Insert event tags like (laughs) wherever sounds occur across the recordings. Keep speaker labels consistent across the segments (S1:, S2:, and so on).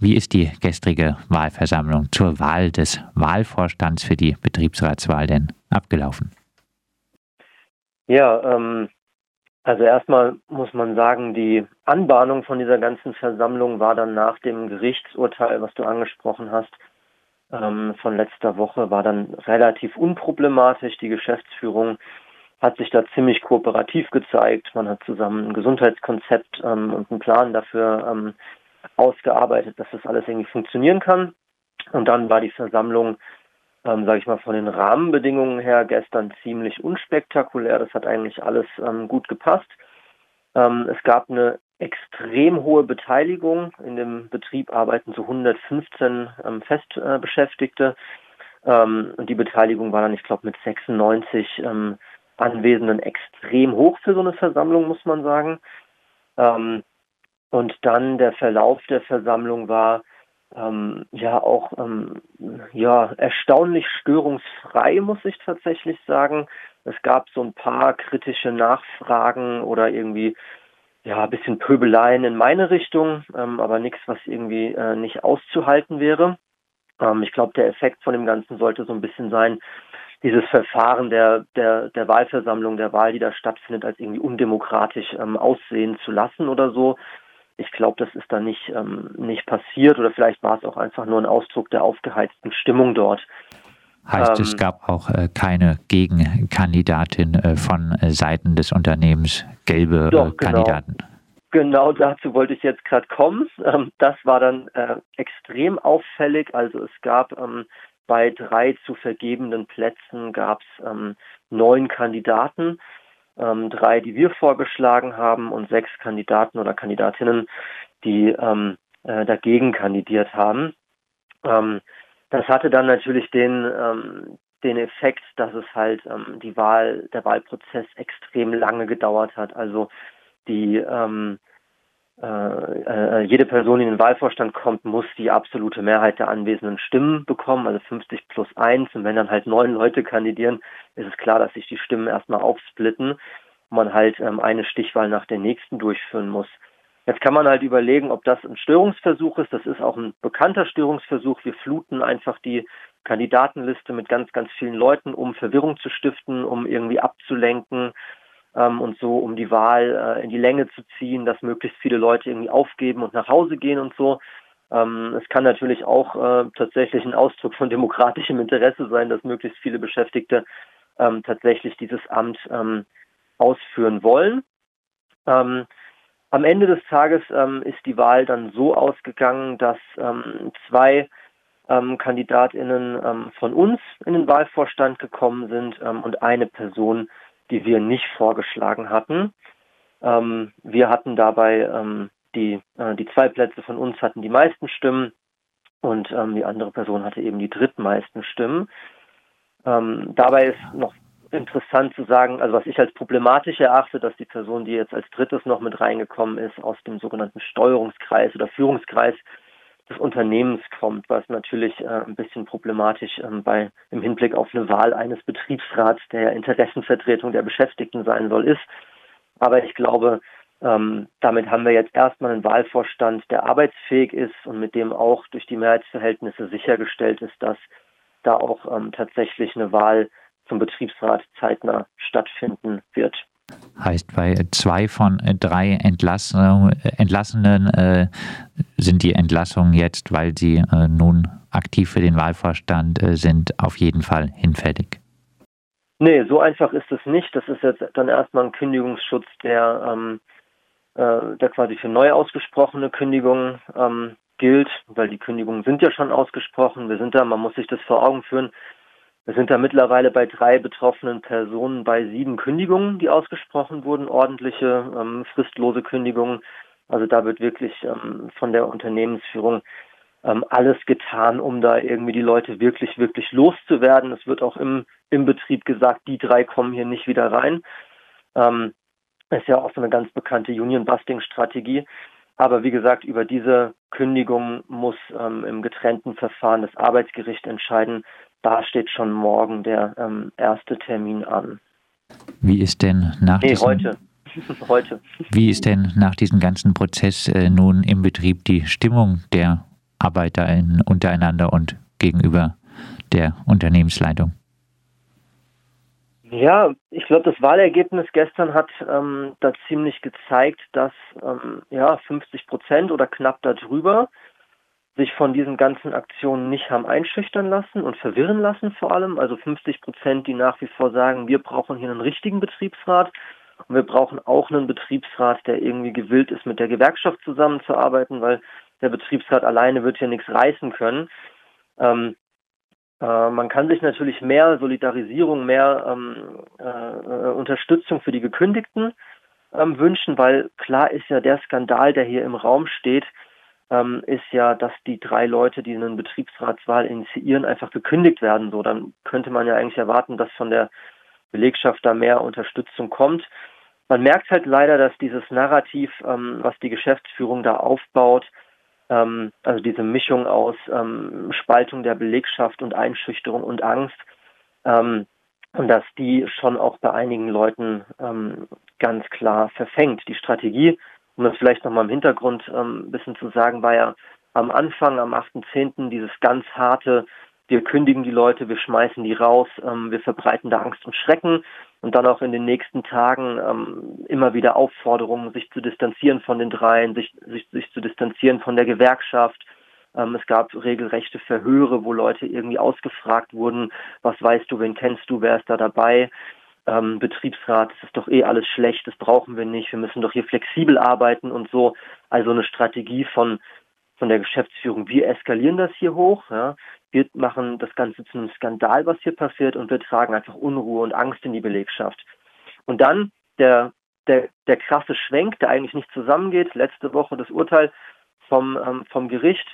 S1: wie ist die gestrige Wahlversammlung zur Wahl des Wahlvorstands für die Betriebsratswahl denn abgelaufen?
S2: Ja, ähm, also erstmal muss man sagen, die Anbahnung von dieser ganzen Versammlung war dann nach dem Gerichtsurteil, was du angesprochen hast, ähm, von letzter Woche, war dann relativ unproblematisch. Die Geschäftsführung hat sich da ziemlich kooperativ gezeigt. Man hat zusammen ein Gesundheitskonzept ähm, und einen Plan dafür ähm, ausgearbeitet, dass das alles irgendwie funktionieren kann. Und dann war die Versammlung, ähm, sage ich mal, von den Rahmenbedingungen her gestern ziemlich unspektakulär. Das hat eigentlich alles ähm, gut gepasst. Ähm, es gab eine extrem hohe Beteiligung. In dem Betrieb arbeiten so 115 ähm, Festbeschäftigte. Ähm, und die Beteiligung war dann, ich glaube, mit 96 ähm, Anwesenden extrem hoch für so eine Versammlung, muss man sagen. Ähm, und dann der Verlauf der Versammlung war ähm, ja auch ähm, ja erstaunlich störungsfrei, muss ich tatsächlich sagen. Es gab so ein paar kritische Nachfragen oder irgendwie ja ein bisschen Pöbeleien in meine Richtung, ähm, aber nichts, was irgendwie äh, nicht auszuhalten wäre. Ähm, ich glaube, der Effekt von dem Ganzen sollte so ein bisschen sein, dieses Verfahren der, der, der Wahlversammlung, der Wahl, die da stattfindet, als irgendwie undemokratisch ähm, aussehen zu lassen oder so. Ich glaube, das ist da nicht, ähm, nicht passiert oder vielleicht war es auch einfach nur ein Ausdruck der aufgeheizten Stimmung dort.
S1: Heißt, ähm, es gab auch äh, keine Gegenkandidatin äh, von äh, Seiten des Unternehmens, gelbe äh, doch, genau. Kandidaten.
S2: Genau dazu wollte ich jetzt gerade kommen. Ähm, das war dann äh, extrem auffällig. Also es gab ähm, bei drei zu vergebenden Plätzen gab es ähm, neun Kandidaten, ähm, drei, die wir vorgeschlagen haben und sechs Kandidaten oder Kandidatinnen, die ähm, äh, dagegen kandidiert haben. Ähm, das hatte dann natürlich den, ähm, den Effekt, dass es halt ähm, die Wahl, der Wahlprozess extrem lange gedauert hat. Also die ähm, äh, äh, jede Person, die in den Wahlvorstand kommt, muss die absolute Mehrheit der anwesenden Stimmen bekommen, also 50 plus 1. Und wenn dann halt neun Leute kandidieren, ist es klar, dass sich die Stimmen erstmal aufsplitten und man halt ähm, eine Stichwahl nach der nächsten durchführen muss. Jetzt kann man halt überlegen, ob das ein Störungsversuch ist. Das ist auch ein bekannter Störungsversuch. Wir fluten einfach die Kandidatenliste mit ganz, ganz vielen Leuten, um Verwirrung zu stiften, um irgendwie abzulenken, ähm, und so, um die Wahl äh, in die Länge zu ziehen, dass möglichst viele Leute irgendwie aufgeben und nach Hause gehen und so. Ähm, es kann natürlich auch äh, tatsächlich ein Ausdruck von (laughs) demokratischem Interesse sein, dass möglichst viele Beschäftigte ähm, tatsächlich dieses Amt ähm, ausführen wollen. Ähm, am Ende des Tages ähm, ist die Wahl dann so ausgegangen, dass ähm, zwei KandidatInnen von uns in den Wahlvorstand gekommen sind und eine Person die wir nicht vorgeschlagen hatten. Ähm, wir hatten dabei ähm, die, äh, die zwei Plätze von uns hatten die meisten Stimmen und ähm, die andere Person hatte eben die drittmeisten Stimmen. Ähm, dabei ist noch interessant zu sagen, also was ich als problematisch erachte, dass die Person, die jetzt als drittes noch mit reingekommen ist, aus dem sogenannten Steuerungskreis oder Führungskreis des Unternehmens kommt, was natürlich äh, ein bisschen problematisch ähm, bei im Hinblick auf eine Wahl eines Betriebsrats, der Interessenvertretung der Beschäftigten sein soll, ist. Aber ich glaube, ähm, damit haben wir jetzt erstmal einen Wahlvorstand, der arbeitsfähig ist und mit dem auch durch die Mehrheitsverhältnisse sichergestellt ist, dass da auch ähm, tatsächlich eine Wahl zum Betriebsrat zeitnah stattfinden wird.
S1: Heißt, bei zwei von drei Entlassung, Entlassenen äh, sind die Entlassungen jetzt, weil sie äh, nun aktiv für den Wahlvorstand äh, sind, auf jeden Fall hinfällig.
S2: Nee, so einfach ist es nicht. Das ist jetzt dann erstmal ein Kündigungsschutz, der, ähm, äh, der quasi für neu ausgesprochene Kündigungen ähm, gilt, weil die Kündigungen sind ja schon ausgesprochen. Wir sind da, man muss sich das vor Augen führen, wir sind da mittlerweile bei drei betroffenen Personen bei sieben Kündigungen, die ausgesprochen wurden, ordentliche, ähm, fristlose Kündigungen. Also da wird wirklich ähm, von der Unternehmensführung ähm, alles getan, um da irgendwie die Leute wirklich, wirklich loszuwerden. Es wird auch im, im Betrieb gesagt, die drei kommen hier nicht wieder rein. Ähm, ist ja auch so eine ganz bekannte Union-Busting-Strategie. Aber wie gesagt, über diese Kündigung muss ähm, im getrennten Verfahren das Arbeitsgericht entscheiden. Da steht schon morgen der ähm, erste Termin an.
S1: Wie ist denn nach
S2: nee, diesem, heute. (laughs) heute.
S1: Wie ist denn nach diesem ganzen Prozess äh, nun im Betrieb die Stimmung der Arbeiter in, untereinander und gegenüber der Unternehmensleitung?
S2: Ja, ich glaube, das Wahlergebnis gestern hat ähm, da ziemlich gezeigt, dass ähm, ja 50 Prozent oder knapp darüber sich von diesen ganzen Aktionen nicht haben einschüchtern lassen und verwirren lassen vor allem. Also 50 Prozent, die nach wie vor sagen, wir brauchen hier einen richtigen Betriebsrat und wir brauchen auch einen Betriebsrat, der irgendwie gewillt ist, mit der Gewerkschaft zusammenzuarbeiten, weil der Betriebsrat alleine wird hier nichts reißen können. Ähm, äh, man kann sich natürlich mehr Solidarisierung, mehr ähm, äh, Unterstützung für die Gekündigten ähm, wünschen, weil klar ist ja der Skandal, der hier im Raum steht, ähm, ist ja, dass die drei Leute, die einen Betriebsratswahl initiieren, einfach gekündigt werden. So, dann könnte man ja eigentlich erwarten, dass von der Belegschaft da mehr Unterstützung kommt. Man merkt halt leider, dass dieses Narrativ, ähm, was die Geschäftsführung da aufbaut, ähm, also diese Mischung aus ähm, Spaltung der Belegschaft und Einschüchterung und Angst, ähm, und dass die schon auch bei einigen Leuten ähm, ganz klar verfängt. Die Strategie, um das vielleicht nochmal im Hintergrund ähm, ein bisschen zu sagen, war ja am Anfang, am 8.10., dieses ganz harte, wir kündigen die Leute, wir schmeißen die raus, ähm, wir verbreiten da Angst und Schrecken und dann auch in den nächsten Tagen ähm, immer wieder Aufforderungen, sich zu distanzieren von den dreien, sich, sich, sich zu distanzieren von der Gewerkschaft. Ähm, es gab regelrechte Verhöre, wo Leute irgendwie ausgefragt wurden, was weißt du, wen kennst du, wer ist da dabei? Ähm, Betriebsrat, das ist doch eh alles schlecht, das brauchen wir nicht, wir müssen doch hier flexibel arbeiten und so. Also eine Strategie von von der Geschäftsführung, wir eskalieren das hier hoch, ja, wir machen das Ganze zu einem Skandal, was hier passiert, und wir tragen einfach Unruhe und Angst in die Belegschaft. Und dann der, der, der krasse Schwenk, der eigentlich nicht zusammengeht, letzte Woche das Urteil vom, ähm, vom Gericht,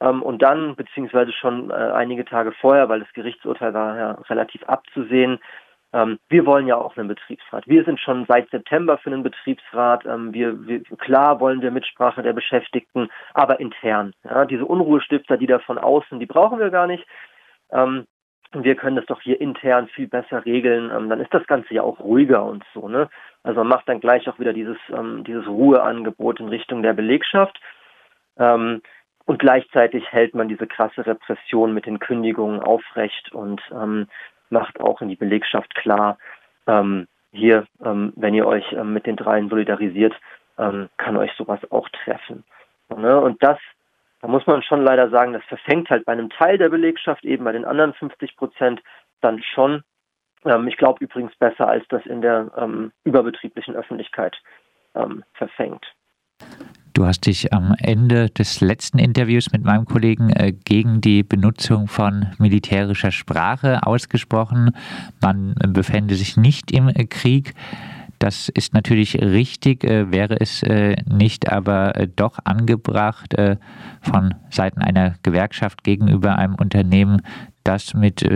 S2: ähm, und dann, beziehungsweise schon äh, einige Tage vorher, weil das Gerichtsurteil war ja relativ abzusehen, wir wollen ja auch einen Betriebsrat. Wir sind schon seit September für einen Betriebsrat. Ähm, wir, wir, klar wollen wir Mitsprache der Beschäftigten, aber intern. Ja, diese Unruhestifter, die da von außen, die brauchen wir gar nicht. Ähm, wir können das doch hier intern viel besser regeln. Ähm, dann ist das Ganze ja auch ruhiger und so. Ne? Also man macht dann gleich auch wieder dieses, ähm, dieses Ruheangebot in Richtung der Belegschaft. Ähm, und gleichzeitig hält man diese krasse Repression mit den Kündigungen aufrecht und ähm, macht auch in die Belegschaft klar, ähm, hier, ähm, wenn ihr euch ähm, mit den dreien solidarisiert, ähm, kann euch sowas auch treffen. Ne? Und das, da muss man schon leider sagen, das verfängt halt bei einem Teil der Belegschaft, eben bei den anderen 50 Prozent, dann schon. Ähm, ich glaube übrigens besser, als das in der ähm, überbetrieblichen Öffentlichkeit verfängt.
S1: Du hast dich am Ende des letzten Interviews mit meinem Kollegen äh, gegen die Benutzung von militärischer Sprache ausgesprochen. Man befände sich nicht im äh, Krieg. Das ist natürlich richtig, äh, wäre es nicht aber doch angebracht von Seiten einer Gewerkschaft gegenüber einem Unternehmen, das mit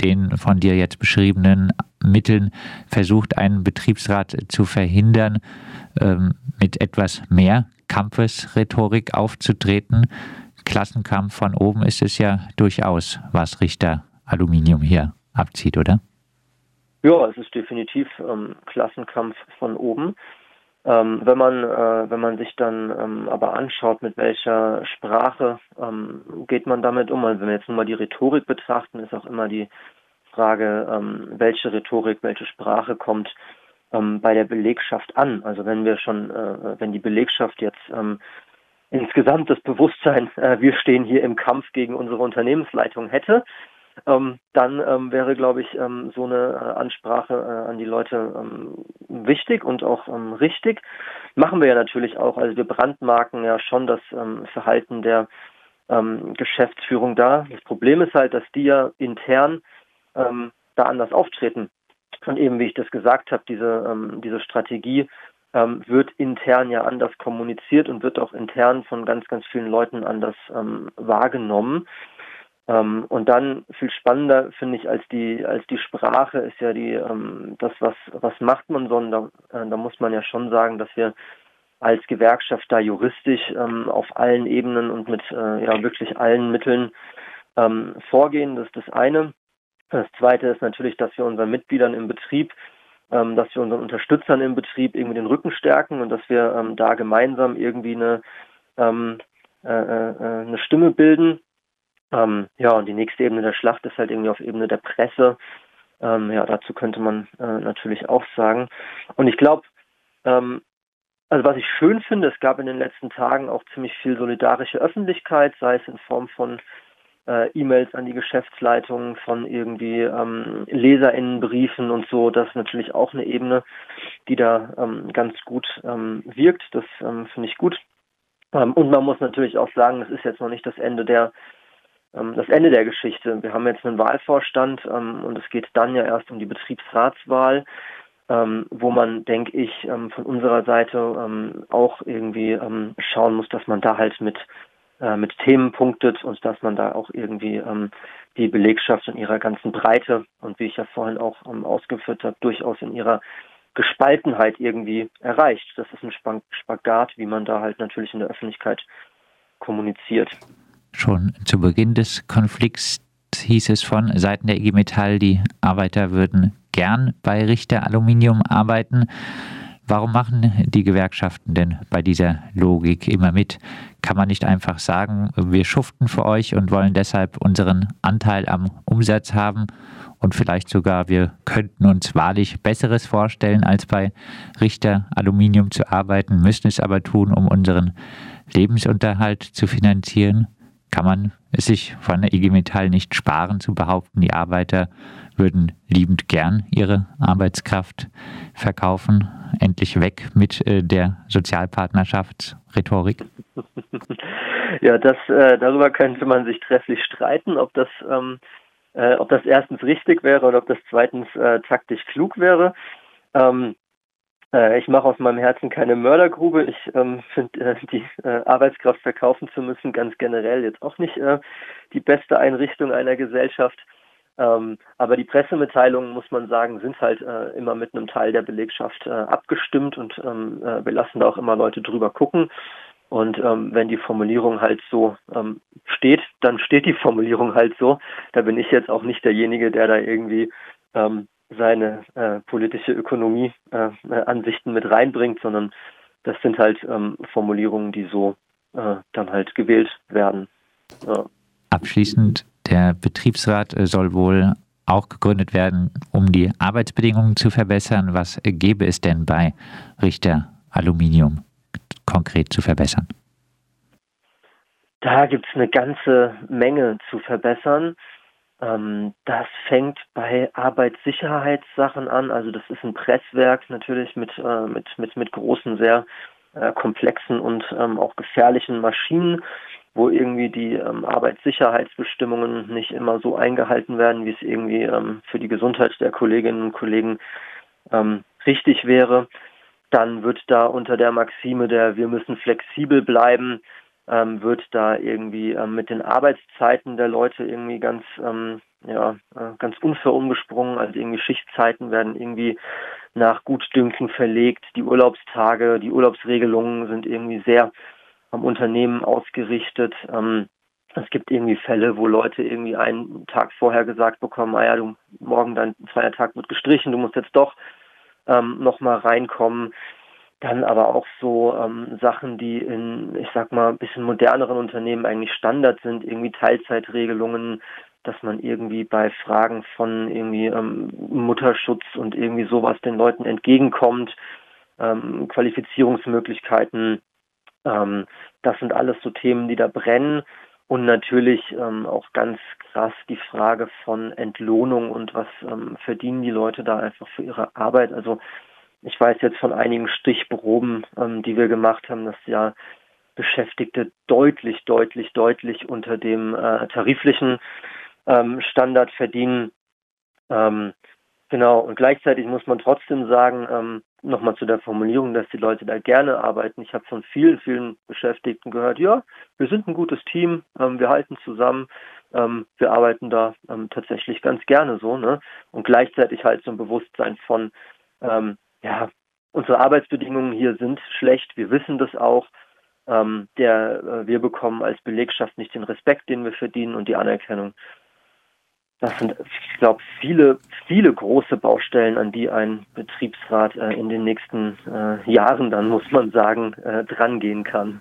S1: den von dir jetzt beschriebenen Mitteln versucht, einen Betriebsrat zu verhindern, ähm, mit etwas mehr Kampfesrhetorik aufzutreten. Klassenkampf von oben ist es ja durchaus, was Richter Aluminium hier abzieht, oder?
S2: Ja, es ist definitiv ähm, Klassenkampf von oben. Ähm, wenn man äh, wenn man sich dann ähm, aber anschaut, mit welcher Sprache ähm, geht man damit um, also wenn wir jetzt nur mal die Rhetorik betrachten, ist auch immer die Frage, ähm, welche Rhetorik, welche Sprache kommt ähm, bei der Belegschaft an. Also wenn wir schon, äh, wenn die Belegschaft jetzt ähm, insgesamt das Bewusstsein, äh, wir stehen hier im Kampf gegen unsere Unternehmensleitung hätte, ähm, dann ähm, wäre, glaube ich, ähm, so eine äh, Ansprache äh, an die Leute ähm, wichtig und auch ähm, richtig. Machen wir ja natürlich auch. Also wir brandmarken ja schon das ähm, Verhalten der Geschäftsführung da. Das Problem ist halt, dass die ja intern da anders auftreten. Und eben, wie ich das gesagt habe, diese, diese Strategie wird intern ja anders kommuniziert und wird auch intern von ganz, ganz vielen Leuten anders wahrgenommen. Ähm, und dann viel spannender finde ich als die als die Sprache ist ja die ähm, das was was macht man sondern da, äh, da muss man ja schon sagen, dass wir als Gewerkschaft da juristisch ähm, auf allen Ebenen und mit äh, ja wirklich allen Mitteln ähm, vorgehen. Das ist das eine. Das zweite ist natürlich, dass wir unseren Mitgliedern im Betrieb, ähm, dass wir unseren Unterstützern im Betrieb irgendwie den Rücken stärken und dass wir ähm, da gemeinsam irgendwie eine, ähm, äh, äh, eine Stimme bilden. Ähm, ja, und die nächste Ebene der Schlacht ist halt irgendwie auf Ebene der Presse. Ähm, ja, dazu könnte man äh, natürlich auch sagen. Und ich glaube, ähm, also was ich schön finde, es gab in den letzten Tagen auch ziemlich viel solidarische Öffentlichkeit, sei es in Form von äh, E-Mails an die Geschäftsleitung, von irgendwie ähm, LeserInnenbriefen und so. Das ist natürlich auch eine Ebene, die da ähm, ganz gut ähm, wirkt. Das ähm, finde ich gut. Und man muss natürlich auch sagen, es ist jetzt noch nicht das Ende der das Ende der Geschichte. Wir haben jetzt einen Wahlvorstand ähm, und es geht dann ja erst um die Betriebsratswahl, ähm, wo man, denke ich, ähm, von unserer Seite ähm, auch irgendwie ähm, schauen muss, dass man da halt mit äh, mit Themen punktet und dass man da auch irgendwie die Belegschaft in ihrer ganzen Breite und wie ich ja vorhin auch ausgeführt habe, durchaus in ihrer Gespaltenheit irgendwie erreicht. Das ist ein Spagat, wie man da halt natürlich in der Öffentlichkeit kommuniziert.
S1: Schon zu Beginn des Konflikts hieß es von Seiten der IG Metall, die Arbeiter würden gern bei Richter Aluminium arbeiten. Warum machen die Gewerkschaften denn bei dieser Logik immer mit? Kann man nicht einfach sagen, wir schuften für euch und wollen deshalb unseren Anteil am Umsatz haben und vielleicht sogar wir könnten uns wahrlich Besseres vorstellen, als bei Richter Aluminium zu arbeiten, müssen es aber tun, um unseren Lebensunterhalt zu finanzieren? Kann man es sich von der IG Metall nicht sparen zu behaupten, die Arbeiter würden liebend gern ihre Arbeitskraft verkaufen. Endlich weg mit äh, der Sozialpartnerschaftsrhetorik. (laughs)
S2: Ja, das, äh, darüber könnte man sich trefflich streiten, ob das, ähm, äh, ob das erstens richtig wäre oder ob das zweitens taktisch klug wäre. Ähm, äh, ich mache aus meinem Herzen keine Mördergrube. Ich ähm, finde, äh, die äh, Arbeitskraft verkaufen zu müssen, ganz generell jetzt auch nicht äh, die beste Einrichtung einer Gesellschaft. Ähm, aber die Pressemitteilungen, muss man sagen, sind halt äh, immer mit einem Teil der Belegschaft äh, abgestimmt und ähm, wir lassen da auch immer Leute drüber gucken. Und ähm, wenn die Formulierung halt so ähm, steht, dann steht die Formulierung halt so. Da bin ich jetzt auch nicht derjenige, der da irgendwie ähm, seine äh, politische Ökonomie äh, äh, Ansichten mit reinbringt, sondern das sind halt ähm, Formulierungen, die so äh, dann halt gewählt werden.
S1: Ja. Abschließend, der Betriebsrat äh, soll wohl auch gegründet werden, um die Arbeitsbedingungen zu verbessern. Was gäbe es denn bei Richter Aluminium konkret zu verbessern?
S2: Da gibt es eine ganze Menge zu verbessern. Ähm, das fängt bei Arbeitssicherheitssachen an. Also das ist ein Presswerk natürlich mit, äh, mit, mit, mit großen, sehr äh, komplexen und ähm, auch gefährlichen Maschinen, wo irgendwie die ähm, Arbeitssicherheitsbestimmungen nicht immer so eingehalten werden, wie es irgendwie ähm, für die Gesundheit der Kolleginnen und Kollegen ähm, richtig wäre. Dann wird da unter der Maxime der wir müssen flexibel bleiben ähm, wird da irgendwie ähm, mit den Arbeitszeiten der Leute irgendwie ganz, ähm, ja, äh, ganz unfair umgesprungen. Also irgendwie Schichtzeiten werden irgendwie nach Gutdünken verlegt. Die Urlaubstage, die Urlaubsregelungen sind irgendwie sehr am Unternehmen ausgerichtet. Ähm, es gibt irgendwie Fälle, wo Leute irgendwie einen Tag vorher gesagt bekommen, ah du morgen dein Feiertag wird gestrichen, du musst jetzt doch ähm, nochmal reinkommen. Dann aber auch so ähm, Sachen, die in, ich sag mal, bisschen moderneren Unternehmen eigentlich Standard sind, irgendwie Teilzeitregelungen, dass man irgendwie bei Fragen von irgendwie ähm, Mutterschutz und irgendwie sowas den Leuten entgegenkommt, ähm, Qualifizierungsmöglichkeiten. Ähm, das sind alles so Themen, die da brennen. Und natürlich ähm, auch ganz krass die Frage von Entlohnung und was ähm, verdienen die Leute da einfach für ihre Arbeit. Also ich weiß jetzt von einigen Stichproben, ähm, die wir gemacht haben, dass ja Beschäftigte deutlich, deutlich, deutlich unter dem äh, tariflichen ähm, Standard verdienen. Ähm, genau, und gleichzeitig muss man trotzdem sagen, ähm, nochmal zu der Formulierung, dass die Leute da gerne arbeiten. Ich habe von vielen, vielen Beschäftigten gehört, ja, wir sind ein gutes Team, ähm, wir halten zusammen, ähm, wir arbeiten da ähm, tatsächlich ganz gerne so, ne? Und gleichzeitig halt so ein Bewusstsein von, ja, unsere Arbeitsbedingungen hier sind schlecht, wir wissen das auch. Ähm, der, äh, wir bekommen als Belegschaft nicht den Respekt, den wir verdienen und die Anerkennung. Das sind, ich glaube, viele, viele große Baustellen, an die ein Betriebsrat äh, in den nächsten äh, Jahren dann, muss man sagen, äh, drangehen kann.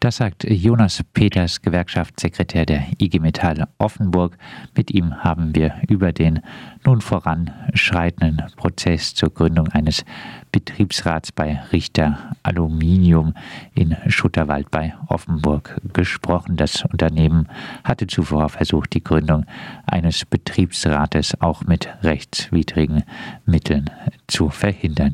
S1: Das sagt Jonas Peters, Gewerkschaftssekretär der IG Metall Offenburg. Mit ihm haben wir über den nun voranschreitenden Prozess zur Gründung eines Betriebsrats bei Richter Aluminium in Schutterwald bei Offenburg gesprochen. Das Unternehmen hatte zuvor versucht, die Gründung eines Betriebsrates auch mit rechtswidrigen Mitteln zu verhindern.